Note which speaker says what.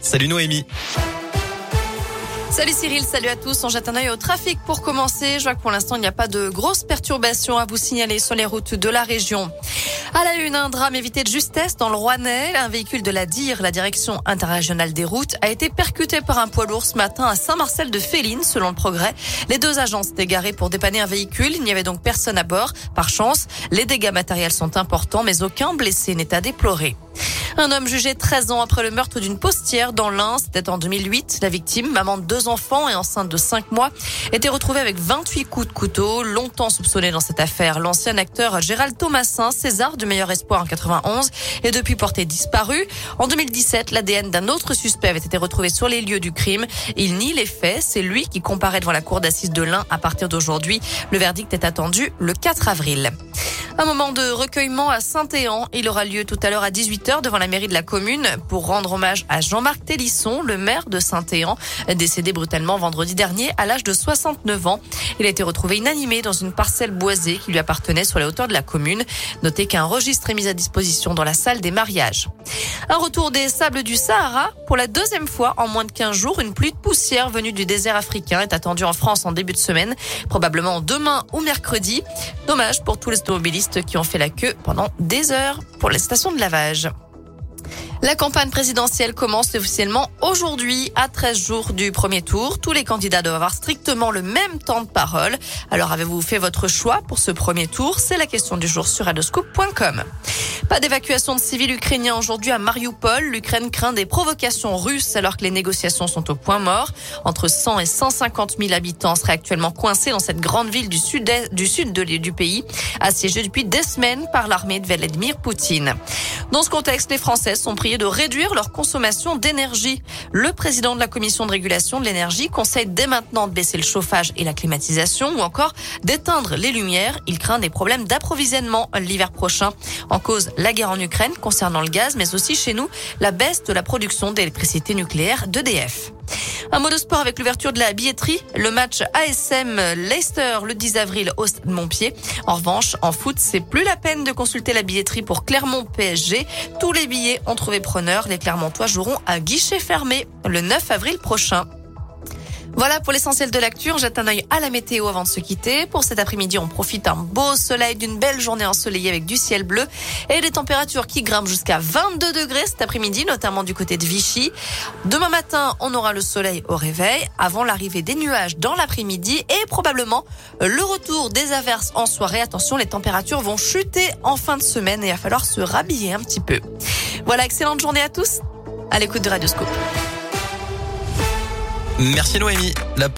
Speaker 1: Salut Noémie.
Speaker 2: Salut Cyril, salut à tous. On jette un œil au trafic pour commencer. Je vois que pour l'instant, il n'y a pas de grosses perturbations à vous signaler sur les routes de la région. À la une, un drame évité de justesse dans le Rouennais. Un véhicule de la DIR, la direction interrégionale des routes, a été percuté par un poids lourd ce matin à Saint-Marcel de Féline, selon le progrès. Les deux agents s'étaient garés pour dépanner un véhicule. Il n'y avait donc personne à bord. Par chance, les dégâts matériels sont importants, mais aucun blessé n'est à déplorer. Un homme jugé 13 ans après le meurtre d'une postière dans l'Ain, c'était en 2008. La victime, maman de deux enfants et enceinte de 5 mois, était retrouvée avec 28 coups de couteau. Longtemps soupçonné dans cette affaire, l'ancien acteur Gérald Thomasin, César du meilleur espoir en 91, est depuis porté disparu. En 2017, l'ADN d'un autre suspect avait été retrouvé sur les lieux du crime. Il nie les faits. C'est lui qui comparaît devant la cour d'assises de l'Ain à partir d'aujourd'hui. Le verdict est attendu le 4 avril. Un moment de recueillement à Saint-Éan. Il aura lieu tout à l'heure à 18h devant la mairie de la commune pour rendre hommage à Jean-Marc Télisson, le maire de Saint-Éan, décédé brutalement vendredi dernier à l'âge de 69 ans. Il a été retrouvé inanimé dans une parcelle boisée qui lui appartenait sur la hauteur de la commune. Notez qu'un registre est mis à disposition dans la salle des mariages. Un retour des sables du Sahara. Pour la deuxième fois en moins de 15 jours, une pluie de poussière venue du désert africain est attendue en France en début de semaine, probablement demain ou mercredi. Dommage pour tous les automobilistes qui ont fait la queue pendant des heures pour les stations de lavage. La campagne présidentielle commence officiellement aujourd'hui à 13 jours du premier tour. Tous les candidats doivent avoir strictement le même temps de parole. Alors avez-vous fait votre choix pour ce premier tour? C'est la question du jour sur adoscope.com. Pas d'évacuation de civils ukrainiens aujourd'hui à Mariupol. L'Ukraine craint des provocations russes alors que les négociations sont au point mort. Entre 100 et 150 000 habitants seraient actuellement coincés dans cette grande ville du sud, du sud du pays, assiégée depuis des semaines par l'armée de Vladimir Poutine. Dans ce contexte, les Français sont priés de réduire leur consommation d'énergie. Le président de la commission de régulation de l'énergie conseille dès maintenant de baisser le chauffage et la climatisation ou encore d'éteindre les lumières. Il craint des problèmes d'approvisionnement l'hiver prochain. En cause, la guerre en Ukraine concernant le gaz, mais aussi chez nous, la baisse de la production d'électricité nucléaire d'EDF. Un mot de sport avec l'ouverture de la billetterie. Le match ASM Leicester le 10 avril au Stade Montpied. En revanche, en foot, c'est plus la peine de consulter la billetterie pour Clermont PSG. Tous les billets ont trouvé preneur. Les Clermontois joueront à guichet fermé le 9 avril prochain. Voilà pour l'essentiel de l'actu. On jette un œil à la météo avant de se quitter. Pour cet après-midi, on profite d'un beau soleil, d'une belle journée ensoleillée avec du ciel bleu et des températures qui grimpent jusqu'à 22 degrés cet après-midi, notamment du côté de Vichy. Demain matin, on aura le soleil au réveil avant l'arrivée des nuages dans l'après-midi et probablement le retour des averses en soirée. Attention, les températures vont chuter en fin de semaine et il va falloir se rhabiller un petit peu. Voilà, excellente journée à tous. À l'écoute de Radioscope.
Speaker 1: Merci Noémie.